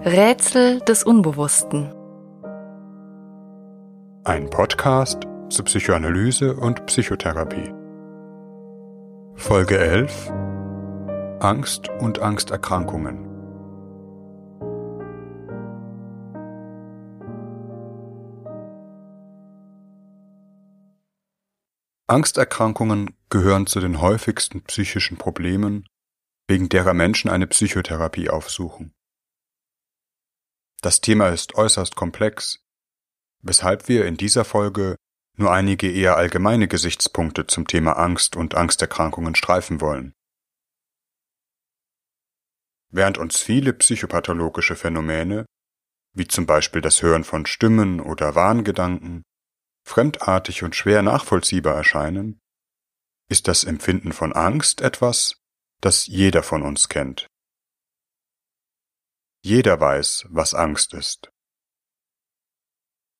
Rätsel des Unbewussten. Ein Podcast zu Psychoanalyse und Psychotherapie. Folge 11 Angst und Angsterkrankungen. Angsterkrankungen gehören zu den häufigsten psychischen Problemen, wegen derer Menschen eine Psychotherapie aufsuchen. Das Thema ist äußerst komplex, weshalb wir in dieser Folge nur einige eher allgemeine Gesichtspunkte zum Thema Angst und Angsterkrankungen streifen wollen. Während uns viele psychopathologische Phänomene, wie zum Beispiel das Hören von Stimmen oder Wahngedanken, fremdartig und schwer nachvollziehbar erscheinen, ist das Empfinden von Angst etwas, das jeder von uns kennt. Jeder weiß, was Angst ist.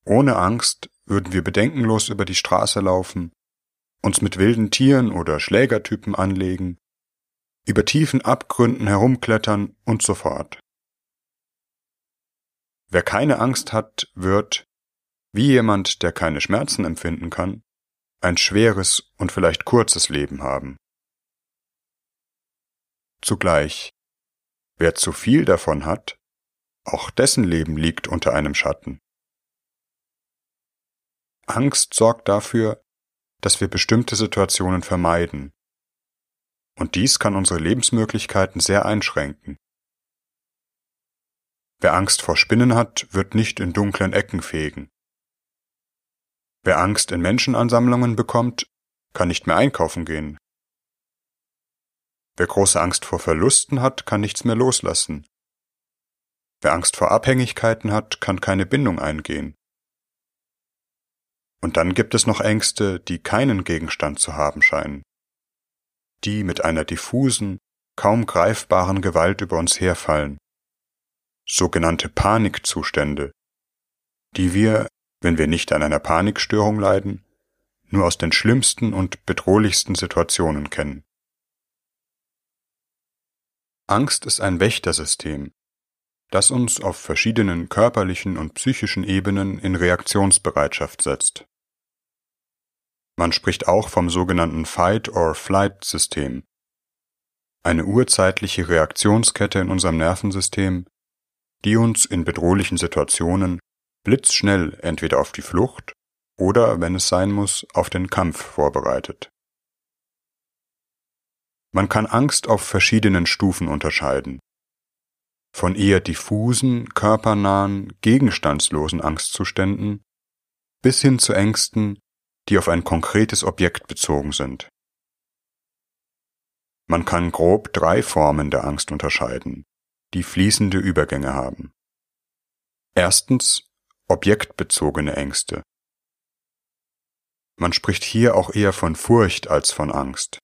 Ohne Angst würden wir bedenkenlos über die Straße laufen, uns mit wilden Tieren oder Schlägertypen anlegen, über tiefen Abgründen herumklettern und so fort. Wer keine Angst hat, wird, wie jemand, der keine Schmerzen empfinden kann, ein schweres und vielleicht kurzes Leben haben. Zugleich, wer zu viel davon hat, auch dessen Leben liegt unter einem Schatten. Angst sorgt dafür, dass wir bestimmte Situationen vermeiden. Und dies kann unsere Lebensmöglichkeiten sehr einschränken. Wer Angst vor Spinnen hat, wird nicht in dunklen Ecken fegen. Wer Angst in Menschenansammlungen bekommt, kann nicht mehr einkaufen gehen. Wer große Angst vor Verlusten hat, kann nichts mehr loslassen. Wer Angst vor Abhängigkeiten hat, kann keine Bindung eingehen. Und dann gibt es noch Ängste, die keinen Gegenstand zu haben scheinen. Die mit einer diffusen, kaum greifbaren Gewalt über uns herfallen. Sogenannte Panikzustände, die wir wenn wir nicht an einer Panikstörung leiden, nur aus den schlimmsten und bedrohlichsten Situationen kennen. Angst ist ein Wächtersystem, das uns auf verschiedenen körperlichen und psychischen Ebenen in Reaktionsbereitschaft setzt. Man spricht auch vom sogenannten Fight-or-Flight-System, eine urzeitliche Reaktionskette in unserem Nervensystem, die uns in bedrohlichen Situationen blitzschnell entweder auf die Flucht oder, wenn es sein muss, auf den Kampf vorbereitet. Man kann Angst auf verschiedenen Stufen unterscheiden. Von eher diffusen, körpernahen, gegenstandslosen Angstzuständen bis hin zu Ängsten, die auf ein konkretes Objekt bezogen sind. Man kann grob drei Formen der Angst unterscheiden, die fließende Übergänge haben. Erstens objektbezogene Ängste. Man spricht hier auch eher von Furcht als von Angst.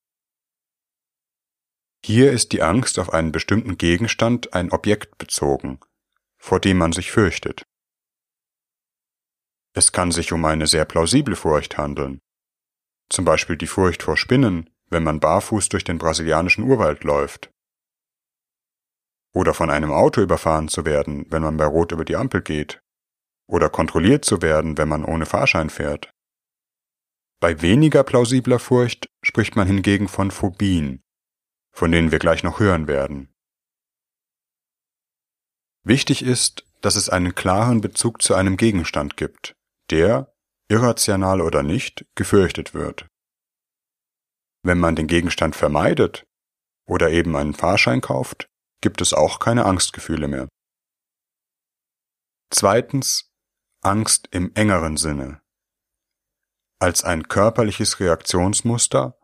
Hier ist die Angst auf einen bestimmten Gegenstand ein Objekt bezogen, vor dem man sich fürchtet. Es kann sich um eine sehr plausible Furcht handeln, zum Beispiel die Furcht vor Spinnen, wenn man barfuß durch den brasilianischen Urwald läuft. Oder von einem Auto überfahren zu werden, wenn man bei Rot über die Ampel geht oder kontrolliert zu werden, wenn man ohne Fahrschein fährt. Bei weniger plausibler Furcht spricht man hingegen von Phobien, von denen wir gleich noch hören werden. Wichtig ist, dass es einen klaren Bezug zu einem Gegenstand gibt, der, irrational oder nicht, gefürchtet wird. Wenn man den Gegenstand vermeidet oder eben einen Fahrschein kauft, gibt es auch keine Angstgefühle mehr. Zweitens Angst im engeren Sinne als ein körperliches Reaktionsmuster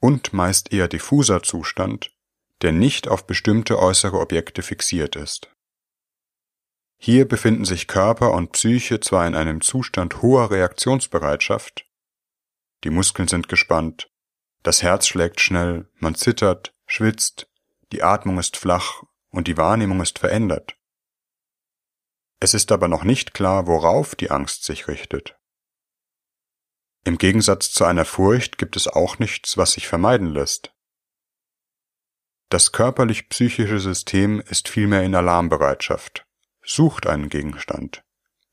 und meist eher diffuser Zustand, der nicht auf bestimmte äußere Objekte fixiert ist. Hier befinden sich Körper und Psyche zwar in einem Zustand hoher Reaktionsbereitschaft, die Muskeln sind gespannt, das Herz schlägt schnell, man zittert, schwitzt, die Atmung ist flach und die Wahrnehmung ist verändert. Es ist aber noch nicht klar, worauf die Angst sich richtet. Im Gegensatz zu einer Furcht gibt es auch nichts, was sich vermeiden lässt. Das körperlich-psychische System ist vielmehr in Alarmbereitschaft, sucht einen Gegenstand,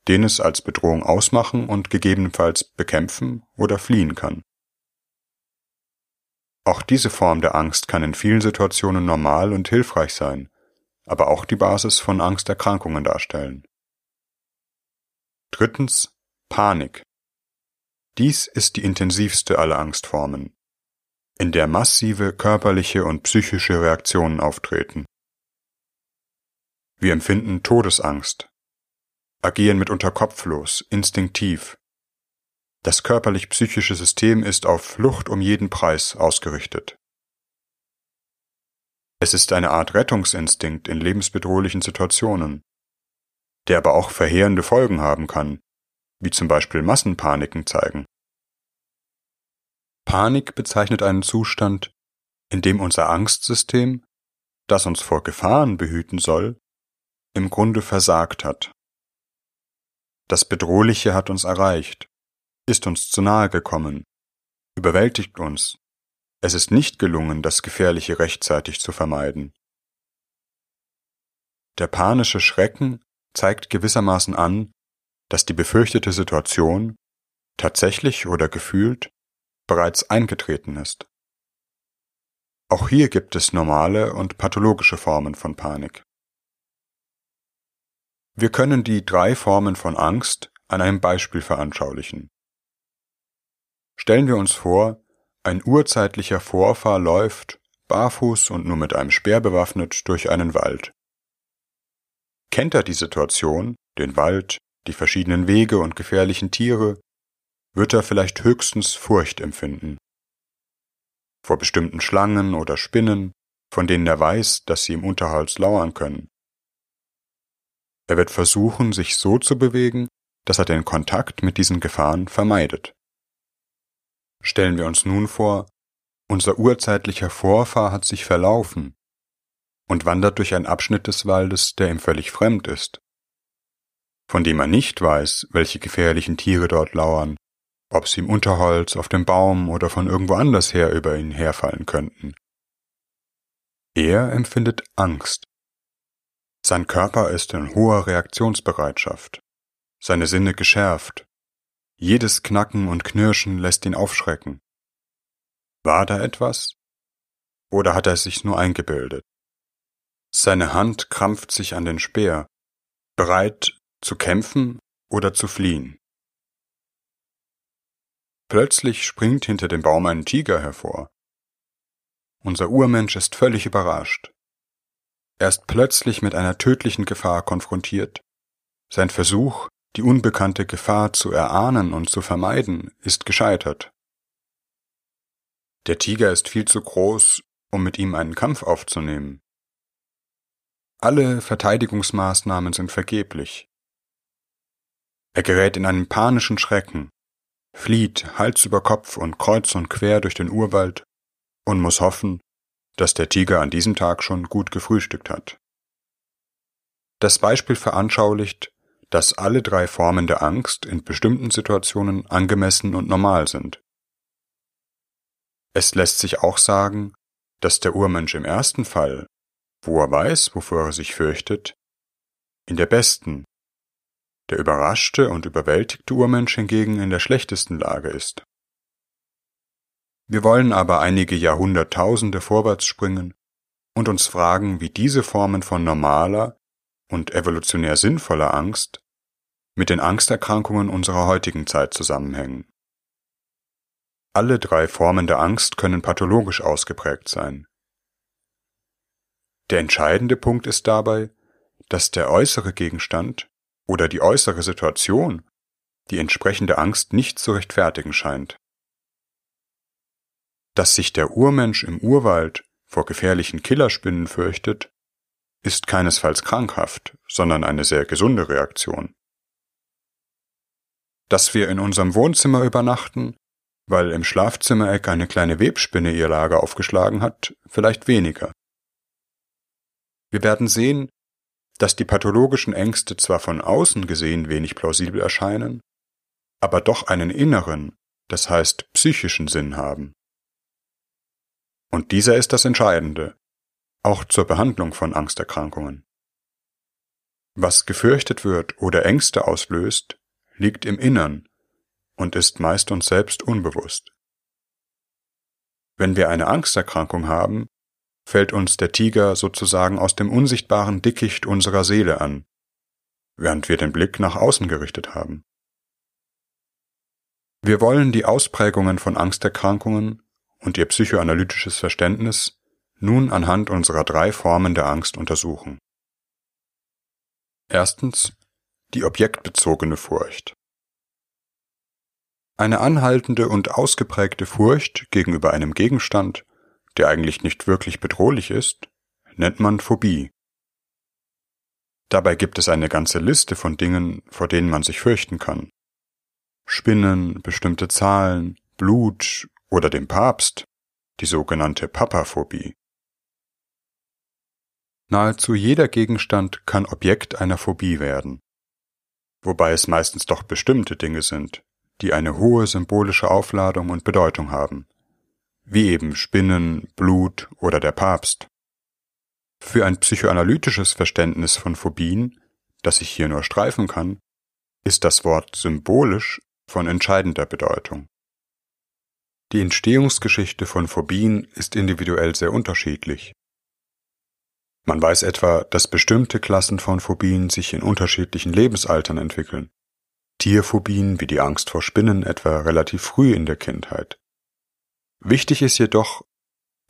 den es als Bedrohung ausmachen und gegebenenfalls bekämpfen oder fliehen kann. Auch diese Form der Angst kann in vielen Situationen normal und hilfreich sein, aber auch die Basis von Angsterkrankungen darstellen. Drittens Panik. Dies ist die intensivste aller Angstformen, in der massive körperliche und psychische Reaktionen auftreten. Wir empfinden Todesangst, agieren mitunter kopflos, instinktiv. Das körperlich-psychische System ist auf Flucht um jeden Preis ausgerichtet. Es ist eine Art Rettungsinstinkt in lebensbedrohlichen Situationen, der aber auch verheerende Folgen haben kann, wie zum Beispiel Massenpaniken zeigen. Panik bezeichnet einen Zustand, in dem unser Angstsystem, das uns vor Gefahren behüten soll, im Grunde versagt hat. Das Bedrohliche hat uns erreicht, ist uns zu nahe gekommen, überwältigt uns. Es ist nicht gelungen, das Gefährliche rechtzeitig zu vermeiden. Der panische Schrecken zeigt gewissermaßen an, dass die befürchtete Situation tatsächlich oder gefühlt bereits eingetreten ist. Auch hier gibt es normale und pathologische Formen von Panik. Wir können die drei Formen von Angst an einem Beispiel veranschaulichen. Stellen wir uns vor, ein urzeitlicher Vorfahr läuft, barfuß und nur mit einem Speer bewaffnet, durch einen Wald. Kennt er die Situation, den Wald, die verschiedenen Wege und gefährlichen Tiere, wird er vielleicht höchstens Furcht empfinden. Vor bestimmten Schlangen oder Spinnen, von denen er weiß, dass sie im Unterholz lauern können. Er wird versuchen, sich so zu bewegen, dass er den Kontakt mit diesen Gefahren vermeidet. Stellen wir uns nun vor, unser urzeitlicher Vorfahr hat sich verlaufen und wandert durch einen Abschnitt des Waldes, der ihm völlig fremd ist von dem er nicht weiß, welche gefährlichen Tiere dort lauern, ob sie im Unterholz, auf dem Baum oder von irgendwo anders her über ihn herfallen könnten. Er empfindet Angst. Sein Körper ist in hoher Reaktionsbereitschaft, seine Sinne geschärft. Jedes Knacken und Knirschen lässt ihn aufschrecken. War da etwas? Oder hat er es sich nur eingebildet? Seine Hand krampft sich an den Speer, bereit, zu kämpfen oder zu fliehen. Plötzlich springt hinter dem Baum ein Tiger hervor. Unser Urmensch ist völlig überrascht. Er ist plötzlich mit einer tödlichen Gefahr konfrontiert. Sein Versuch, die unbekannte Gefahr zu erahnen und zu vermeiden, ist gescheitert. Der Tiger ist viel zu groß, um mit ihm einen Kampf aufzunehmen. Alle Verteidigungsmaßnahmen sind vergeblich. Er gerät in einen panischen Schrecken, flieht Hals über Kopf und kreuz und quer durch den Urwald und muss hoffen, dass der Tiger an diesem Tag schon gut gefrühstückt hat. Das Beispiel veranschaulicht, dass alle drei Formen der Angst in bestimmten Situationen angemessen und normal sind. Es lässt sich auch sagen, dass der Urmensch im ersten Fall, wo er weiß, wovor er sich fürchtet, in der besten, der überraschte und überwältigte Urmensch hingegen in der schlechtesten Lage ist. Wir wollen aber einige Jahrhunderttausende vorwärts springen und uns fragen, wie diese Formen von normaler und evolutionär sinnvoller Angst mit den Angsterkrankungen unserer heutigen Zeit zusammenhängen. Alle drei Formen der Angst können pathologisch ausgeprägt sein. Der entscheidende Punkt ist dabei, dass der äußere Gegenstand oder die äußere Situation die entsprechende Angst nicht zu rechtfertigen scheint. Dass sich der Urmensch im Urwald vor gefährlichen Killerspinnen fürchtet, ist keinesfalls krankhaft, sondern eine sehr gesunde Reaktion. Dass wir in unserem Wohnzimmer übernachten, weil im Schlafzimmereck eine kleine Webspinne ihr Lager aufgeschlagen hat, vielleicht weniger. Wir werden sehen, dass die pathologischen Ängste zwar von außen gesehen wenig plausibel erscheinen, aber doch einen inneren, das heißt psychischen Sinn haben. Und dieser ist das Entscheidende, auch zur Behandlung von Angsterkrankungen. Was gefürchtet wird oder Ängste auslöst, liegt im Innern und ist meist uns selbst unbewusst. Wenn wir eine Angsterkrankung haben, fällt uns der Tiger sozusagen aus dem unsichtbaren Dickicht unserer Seele an, während wir den Blick nach außen gerichtet haben. Wir wollen die Ausprägungen von Angsterkrankungen und ihr psychoanalytisches Verständnis nun anhand unserer drei Formen der Angst untersuchen. Erstens die objektbezogene Furcht. Eine anhaltende und ausgeprägte Furcht gegenüber einem Gegenstand, der eigentlich nicht wirklich bedrohlich ist, nennt man Phobie. Dabei gibt es eine ganze Liste von Dingen, vor denen man sich fürchten kann. Spinnen, bestimmte Zahlen, Blut oder dem Papst, die sogenannte Papaphobie. Nahezu jeder Gegenstand kann Objekt einer Phobie werden, wobei es meistens doch bestimmte Dinge sind, die eine hohe symbolische Aufladung und Bedeutung haben, wie eben Spinnen, Blut oder der Papst. Für ein psychoanalytisches Verständnis von Phobien, das ich hier nur streifen kann, ist das Wort symbolisch von entscheidender Bedeutung. Die Entstehungsgeschichte von Phobien ist individuell sehr unterschiedlich. Man weiß etwa, dass bestimmte Klassen von Phobien sich in unterschiedlichen Lebensaltern entwickeln. Tierphobien wie die Angst vor Spinnen etwa relativ früh in der Kindheit. Wichtig ist jedoch,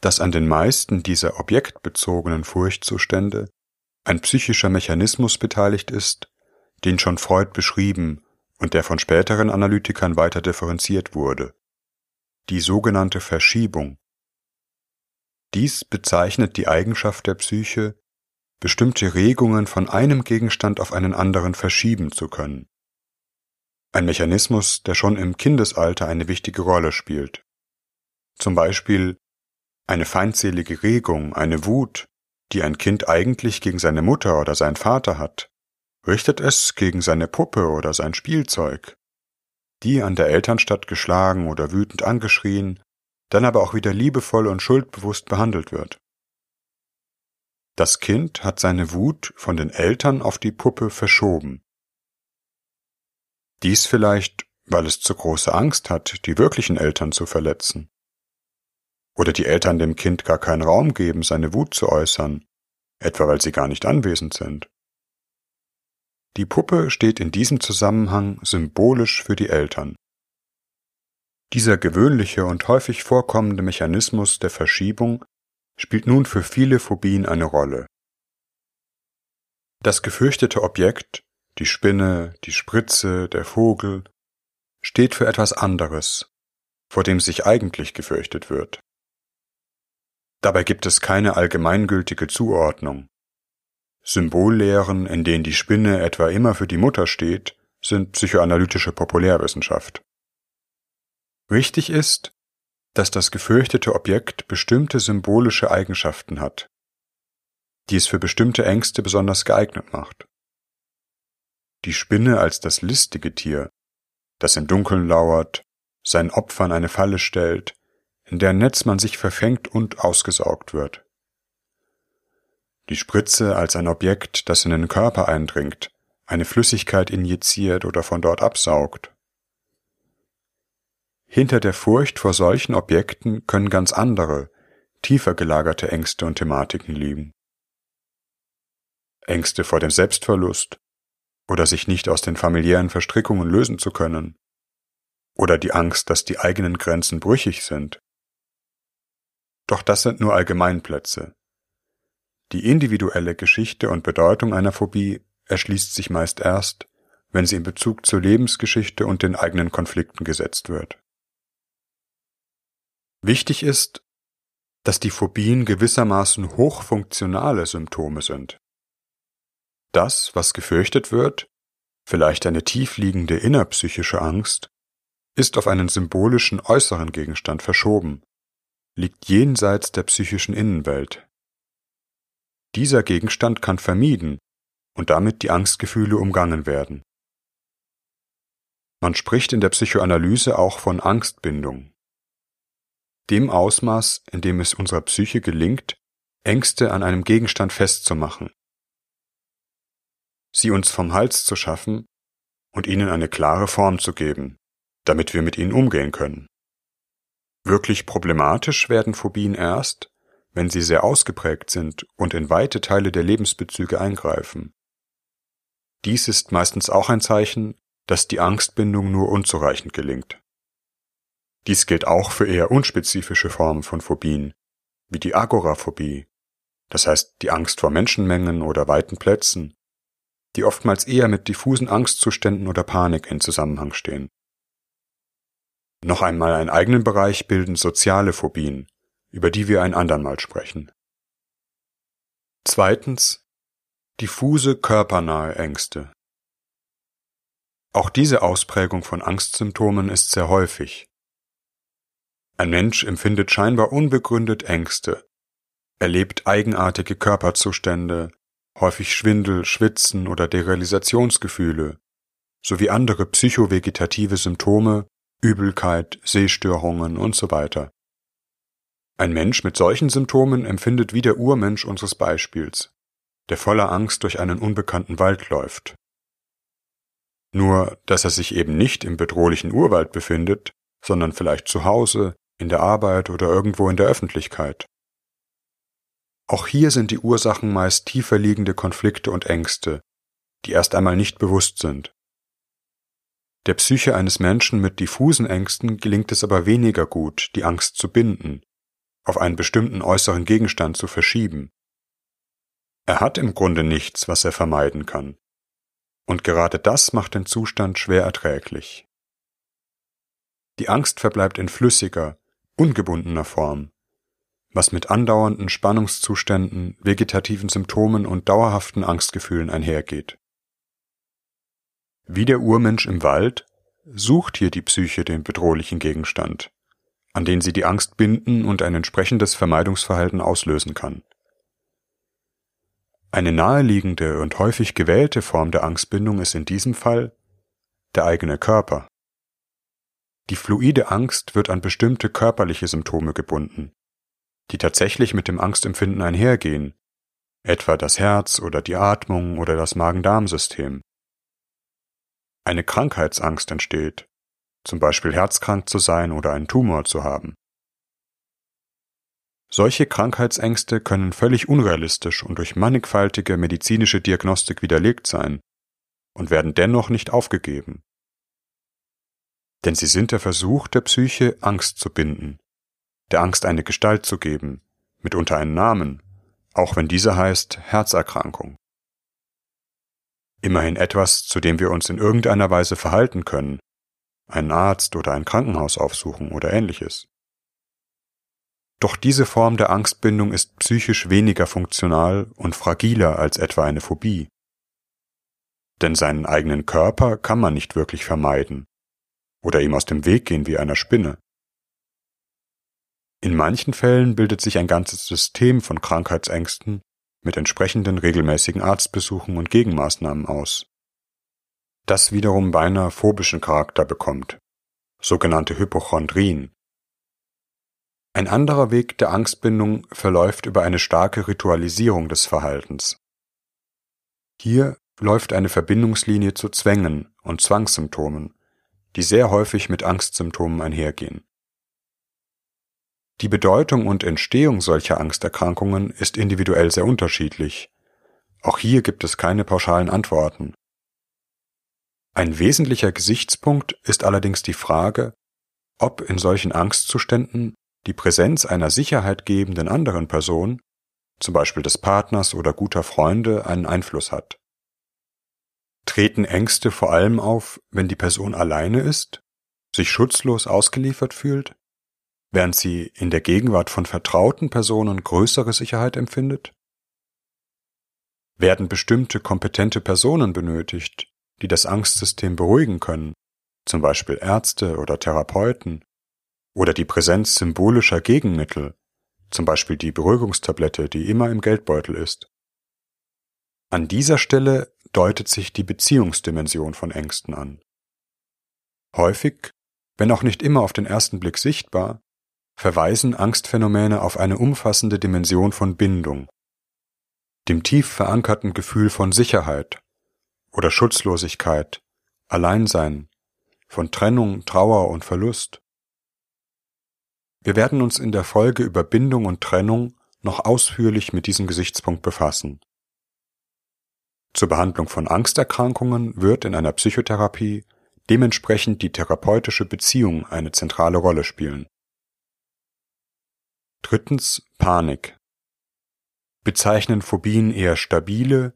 dass an den meisten dieser objektbezogenen Furchtzustände ein psychischer Mechanismus beteiligt ist, den schon Freud beschrieben und der von späteren Analytikern weiter differenziert wurde. Die sogenannte Verschiebung. Dies bezeichnet die Eigenschaft der Psyche, bestimmte Regungen von einem Gegenstand auf einen anderen verschieben zu können. Ein Mechanismus, der schon im Kindesalter eine wichtige Rolle spielt. Zum Beispiel eine feindselige Regung, eine Wut, die ein Kind eigentlich gegen seine Mutter oder seinen Vater hat, richtet es gegen seine Puppe oder sein Spielzeug, die an der Elternstadt geschlagen oder wütend angeschrien, dann aber auch wieder liebevoll und schuldbewusst behandelt wird. Das Kind hat seine Wut von den Eltern auf die Puppe verschoben. Dies vielleicht, weil es zu große Angst hat, die wirklichen Eltern zu verletzen. Oder die Eltern dem Kind gar keinen Raum geben, seine Wut zu äußern, etwa weil sie gar nicht anwesend sind. Die Puppe steht in diesem Zusammenhang symbolisch für die Eltern. Dieser gewöhnliche und häufig vorkommende Mechanismus der Verschiebung spielt nun für viele Phobien eine Rolle. Das gefürchtete Objekt, die Spinne, die Spritze, der Vogel, steht für etwas anderes, vor dem sich eigentlich gefürchtet wird. Dabei gibt es keine allgemeingültige Zuordnung. Symbollehren, in denen die Spinne etwa immer für die Mutter steht, sind psychoanalytische Populärwissenschaft. Wichtig ist, dass das gefürchtete Objekt bestimmte symbolische Eigenschaften hat, die es für bestimmte Ängste besonders geeignet macht. Die Spinne als das listige Tier, das im Dunkeln lauert, seinen Opfern eine Falle stellt, in deren Netz man sich verfängt und ausgesaugt wird. Die Spritze als ein Objekt, das in den Körper eindringt, eine Flüssigkeit injiziert oder von dort absaugt. Hinter der Furcht vor solchen Objekten können ganz andere, tiefer gelagerte Ängste und Thematiken liegen. Ängste vor dem Selbstverlust oder sich nicht aus den familiären Verstrickungen lösen zu können oder die Angst, dass die eigenen Grenzen brüchig sind. Doch das sind nur Allgemeinplätze. Die individuelle Geschichte und Bedeutung einer Phobie erschließt sich meist erst, wenn sie in Bezug zur Lebensgeschichte und den eigenen Konflikten gesetzt wird. Wichtig ist, dass die Phobien gewissermaßen hochfunktionale Symptome sind. Das, was gefürchtet wird, vielleicht eine tiefliegende innerpsychische Angst, ist auf einen symbolischen äußeren Gegenstand verschoben, liegt jenseits der psychischen Innenwelt. Dieser Gegenstand kann vermieden und damit die Angstgefühle umgangen werden. Man spricht in der Psychoanalyse auch von Angstbindung dem Ausmaß, in dem es unserer Psyche gelingt, Ängste an einem Gegenstand festzumachen. sie uns vom Hals zu schaffen und ihnen eine klare Form zu geben, damit wir mit ihnen umgehen können. Wirklich problematisch werden Phobien erst, wenn sie sehr ausgeprägt sind und in weite Teile der Lebensbezüge eingreifen. Dies ist meistens auch ein Zeichen, dass die Angstbindung nur unzureichend gelingt. Dies gilt auch für eher unspezifische Formen von Phobien, wie die Agoraphobie, das heißt die Angst vor Menschenmengen oder weiten Plätzen, die oftmals eher mit diffusen Angstzuständen oder Panik in Zusammenhang stehen. Noch einmal einen eigenen Bereich bilden soziale Phobien, über die wir ein andermal sprechen. Zweitens diffuse körpernahe Ängste. Auch diese Ausprägung von Angstsymptomen ist sehr häufig. Ein Mensch empfindet scheinbar unbegründet Ängste, erlebt eigenartige Körperzustände, häufig Schwindel, Schwitzen oder Derealisationsgefühle, sowie andere psychovegetative Symptome, Übelkeit, Sehstörungen und so weiter. Ein Mensch mit solchen Symptomen empfindet wie der Urmensch unseres Beispiels, der voller Angst durch einen unbekannten Wald läuft. Nur, dass er sich eben nicht im bedrohlichen Urwald befindet, sondern vielleicht zu Hause, in der Arbeit oder irgendwo in der Öffentlichkeit. Auch hier sind die Ursachen meist tiefer liegende Konflikte und Ängste, die erst einmal nicht bewusst sind. Der Psyche eines Menschen mit diffusen Ängsten gelingt es aber weniger gut, die Angst zu binden, auf einen bestimmten äußeren Gegenstand zu verschieben. Er hat im Grunde nichts, was er vermeiden kann. Und gerade das macht den Zustand schwer erträglich. Die Angst verbleibt in flüssiger, ungebundener Form, was mit andauernden Spannungszuständen, vegetativen Symptomen und dauerhaften Angstgefühlen einhergeht. Wie der Urmensch im Wald sucht hier die Psyche den bedrohlichen Gegenstand, an den sie die Angst binden und ein entsprechendes Vermeidungsverhalten auslösen kann. Eine naheliegende und häufig gewählte Form der Angstbindung ist in diesem Fall der eigene Körper. Die fluide Angst wird an bestimmte körperliche Symptome gebunden, die tatsächlich mit dem Angstempfinden einhergehen, etwa das Herz oder die Atmung oder das Magen-Darm-System. Eine Krankheitsangst entsteht, zum Beispiel herzkrank zu sein oder einen Tumor zu haben. Solche Krankheitsängste können völlig unrealistisch und durch mannigfaltige medizinische Diagnostik widerlegt sein und werden dennoch nicht aufgegeben. Denn sie sind der Versuch der Psyche, Angst zu binden, der Angst eine Gestalt zu geben, mitunter einen Namen, auch wenn dieser heißt Herzerkrankung. Immerhin etwas, zu dem wir uns in irgendeiner Weise verhalten können, einen Arzt oder ein Krankenhaus aufsuchen oder ähnliches. Doch diese Form der Angstbindung ist psychisch weniger funktional und fragiler als etwa eine Phobie. Denn seinen eigenen Körper kann man nicht wirklich vermeiden oder ihm aus dem Weg gehen wie einer Spinne. In manchen Fällen bildet sich ein ganzes System von Krankheitsängsten mit entsprechenden regelmäßigen Arztbesuchen und Gegenmaßnahmen aus das wiederum beinahe phobischen Charakter bekommt, sogenannte Hypochondrien. Ein anderer Weg der Angstbindung verläuft über eine starke Ritualisierung des Verhaltens. Hier läuft eine Verbindungslinie zu Zwängen und Zwangssymptomen, die sehr häufig mit Angstsymptomen einhergehen. Die Bedeutung und Entstehung solcher Angsterkrankungen ist individuell sehr unterschiedlich. Auch hier gibt es keine pauschalen Antworten. Ein wesentlicher Gesichtspunkt ist allerdings die Frage, ob in solchen Angstzuständen die Präsenz einer sicherheitgebenden anderen Person, zum Beispiel des Partners oder guter Freunde, einen Einfluss hat. Treten Ängste vor allem auf, wenn die Person alleine ist, sich schutzlos ausgeliefert fühlt, während sie in der Gegenwart von vertrauten Personen größere Sicherheit empfindet? Werden bestimmte kompetente Personen benötigt, die das Angstsystem beruhigen können, zum Beispiel Ärzte oder Therapeuten, oder die Präsenz symbolischer Gegenmittel, zum Beispiel die Beruhigungstablette, die immer im Geldbeutel ist. An dieser Stelle deutet sich die Beziehungsdimension von Ängsten an. Häufig, wenn auch nicht immer auf den ersten Blick sichtbar, verweisen Angstphänomene auf eine umfassende Dimension von Bindung, dem tief verankerten Gefühl von Sicherheit oder Schutzlosigkeit, Alleinsein, von Trennung, Trauer und Verlust. Wir werden uns in der Folge über Bindung und Trennung noch ausführlich mit diesem Gesichtspunkt befassen. Zur Behandlung von Angsterkrankungen wird in einer Psychotherapie dementsprechend die therapeutische Beziehung eine zentrale Rolle spielen. Drittens Panik. Bezeichnen Phobien eher stabile,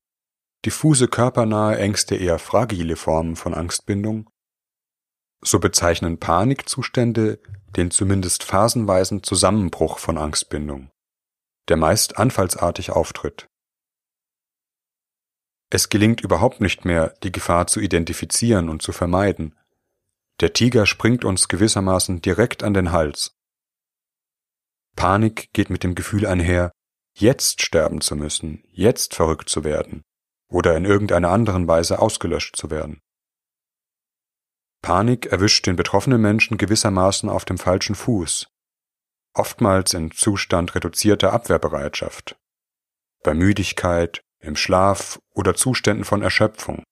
diffuse körpernahe Ängste eher fragile Formen von Angstbindung? So bezeichnen Panikzustände den zumindest phasenweisen Zusammenbruch von Angstbindung, der meist anfallsartig auftritt. Es gelingt überhaupt nicht mehr, die Gefahr zu identifizieren und zu vermeiden. Der Tiger springt uns gewissermaßen direkt an den Hals. Panik geht mit dem Gefühl einher, jetzt sterben zu müssen, jetzt verrückt zu werden oder in irgendeiner anderen Weise ausgelöscht zu werden. Panik erwischt den betroffenen Menschen gewissermaßen auf dem falschen Fuß, oftmals in Zustand reduzierter Abwehrbereitschaft, bei Müdigkeit, im Schlaf oder Zuständen von Erschöpfung.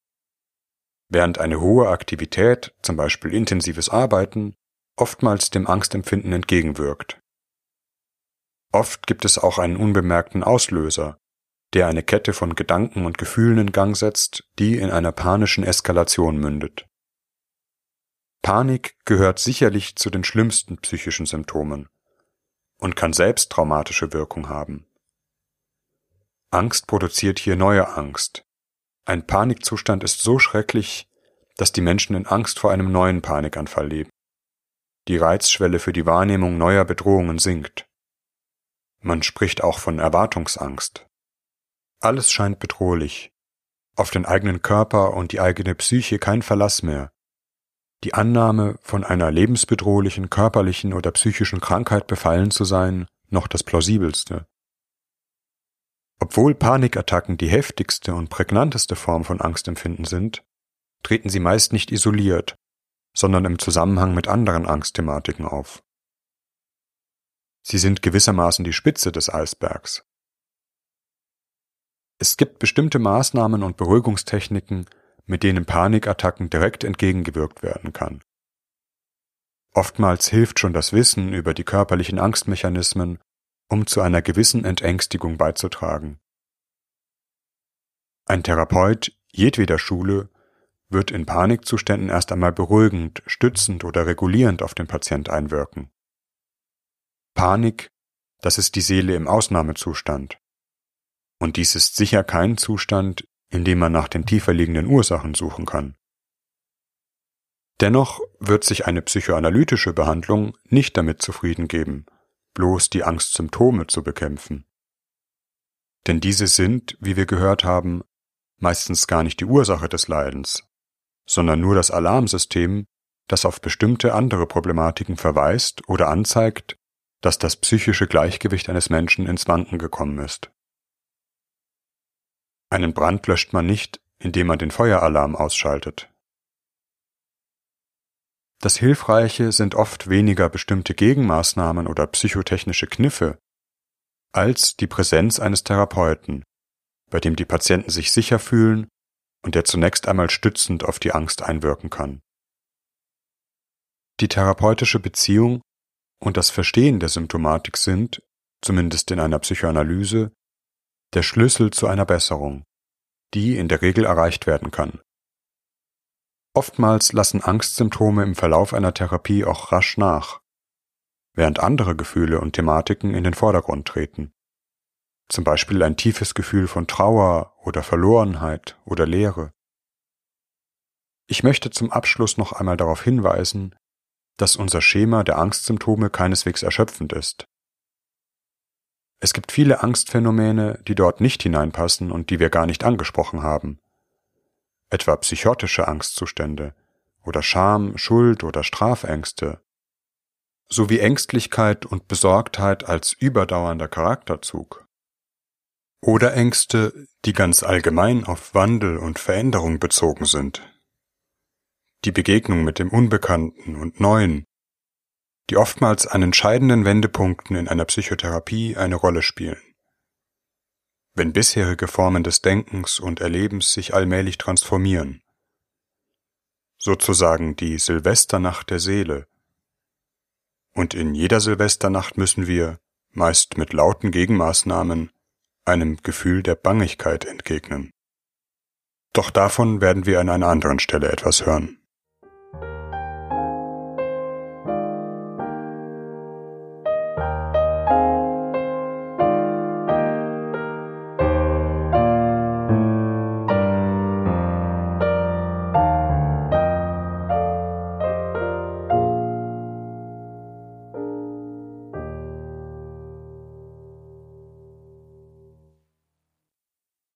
Während eine hohe Aktivität, zum Beispiel intensives Arbeiten, oftmals dem Angstempfinden entgegenwirkt. Oft gibt es auch einen unbemerkten Auslöser, der eine Kette von Gedanken und Gefühlen in Gang setzt, die in einer panischen Eskalation mündet. Panik gehört sicherlich zu den schlimmsten psychischen Symptomen und kann selbst traumatische Wirkung haben. Angst produziert hier neue Angst. Ein Panikzustand ist so schrecklich, dass die Menschen in Angst vor einem neuen Panikanfall leben. Die Reizschwelle für die Wahrnehmung neuer Bedrohungen sinkt. Man spricht auch von Erwartungsangst. Alles scheint bedrohlich. Auf den eigenen Körper und die eigene Psyche kein Verlass mehr. Die Annahme, von einer lebensbedrohlichen körperlichen oder psychischen Krankheit befallen zu sein, noch das plausibelste. Obwohl Panikattacken die heftigste und prägnanteste Form von Angstempfinden sind, treten sie meist nicht isoliert, sondern im Zusammenhang mit anderen Angstthematiken auf. Sie sind gewissermaßen die Spitze des Eisbergs. Es gibt bestimmte Maßnahmen und Beruhigungstechniken, mit denen Panikattacken direkt entgegengewirkt werden kann. Oftmals hilft schon das Wissen über die körperlichen Angstmechanismen, um zu einer gewissen Entängstigung beizutragen. Ein Therapeut jedweder Schule wird in Panikzuständen erst einmal beruhigend, stützend oder regulierend auf den Patient einwirken. Panik, das ist die Seele im Ausnahmezustand. Und dies ist sicher kein Zustand, in dem man nach den tiefer liegenden Ursachen suchen kann. Dennoch wird sich eine psychoanalytische Behandlung nicht damit zufrieden geben, bloß die Angstsymptome zu bekämpfen. Denn diese sind, wie wir gehört haben, meistens gar nicht die Ursache des Leidens, sondern nur das Alarmsystem, das auf bestimmte andere Problematiken verweist oder anzeigt, dass das psychische Gleichgewicht eines Menschen ins Wanken gekommen ist. Einen Brand löscht man nicht, indem man den Feueralarm ausschaltet. Das Hilfreiche sind oft weniger bestimmte Gegenmaßnahmen oder psychotechnische Kniffe, als die Präsenz eines Therapeuten, bei dem die Patienten sich sicher fühlen und der zunächst einmal stützend auf die Angst einwirken kann. Die therapeutische Beziehung und das Verstehen der Symptomatik sind, zumindest in einer Psychoanalyse, der Schlüssel zu einer Besserung, die in der Regel erreicht werden kann. Oftmals lassen Angstsymptome im Verlauf einer Therapie auch rasch nach, während andere Gefühle und Thematiken in den Vordergrund treten. Zum Beispiel ein tiefes Gefühl von Trauer oder Verlorenheit oder Leere. Ich möchte zum Abschluss noch einmal darauf hinweisen, dass unser Schema der Angstsymptome keineswegs erschöpfend ist. Es gibt viele Angstphänomene, die dort nicht hineinpassen und die wir gar nicht angesprochen haben. Etwa psychotische Angstzustände oder Scham, Schuld oder Strafängste, sowie Ängstlichkeit und Besorgtheit als überdauernder Charakterzug. Oder Ängste, die ganz allgemein auf Wandel und Veränderung bezogen sind. Die Begegnung mit dem Unbekannten und Neuen, die oftmals an entscheidenden Wendepunkten in einer Psychotherapie eine Rolle spielen. wenn bisherige Formen des Denkens und Erlebens sich allmählich transformieren. Sozusagen die Silvesternacht der Seele. Und in jeder Silvesternacht müssen wir, meist mit lauten Gegenmaßnahmen, einem Gefühl der Bangigkeit entgegnen. Doch davon werden wir an einer anderen Stelle etwas hören.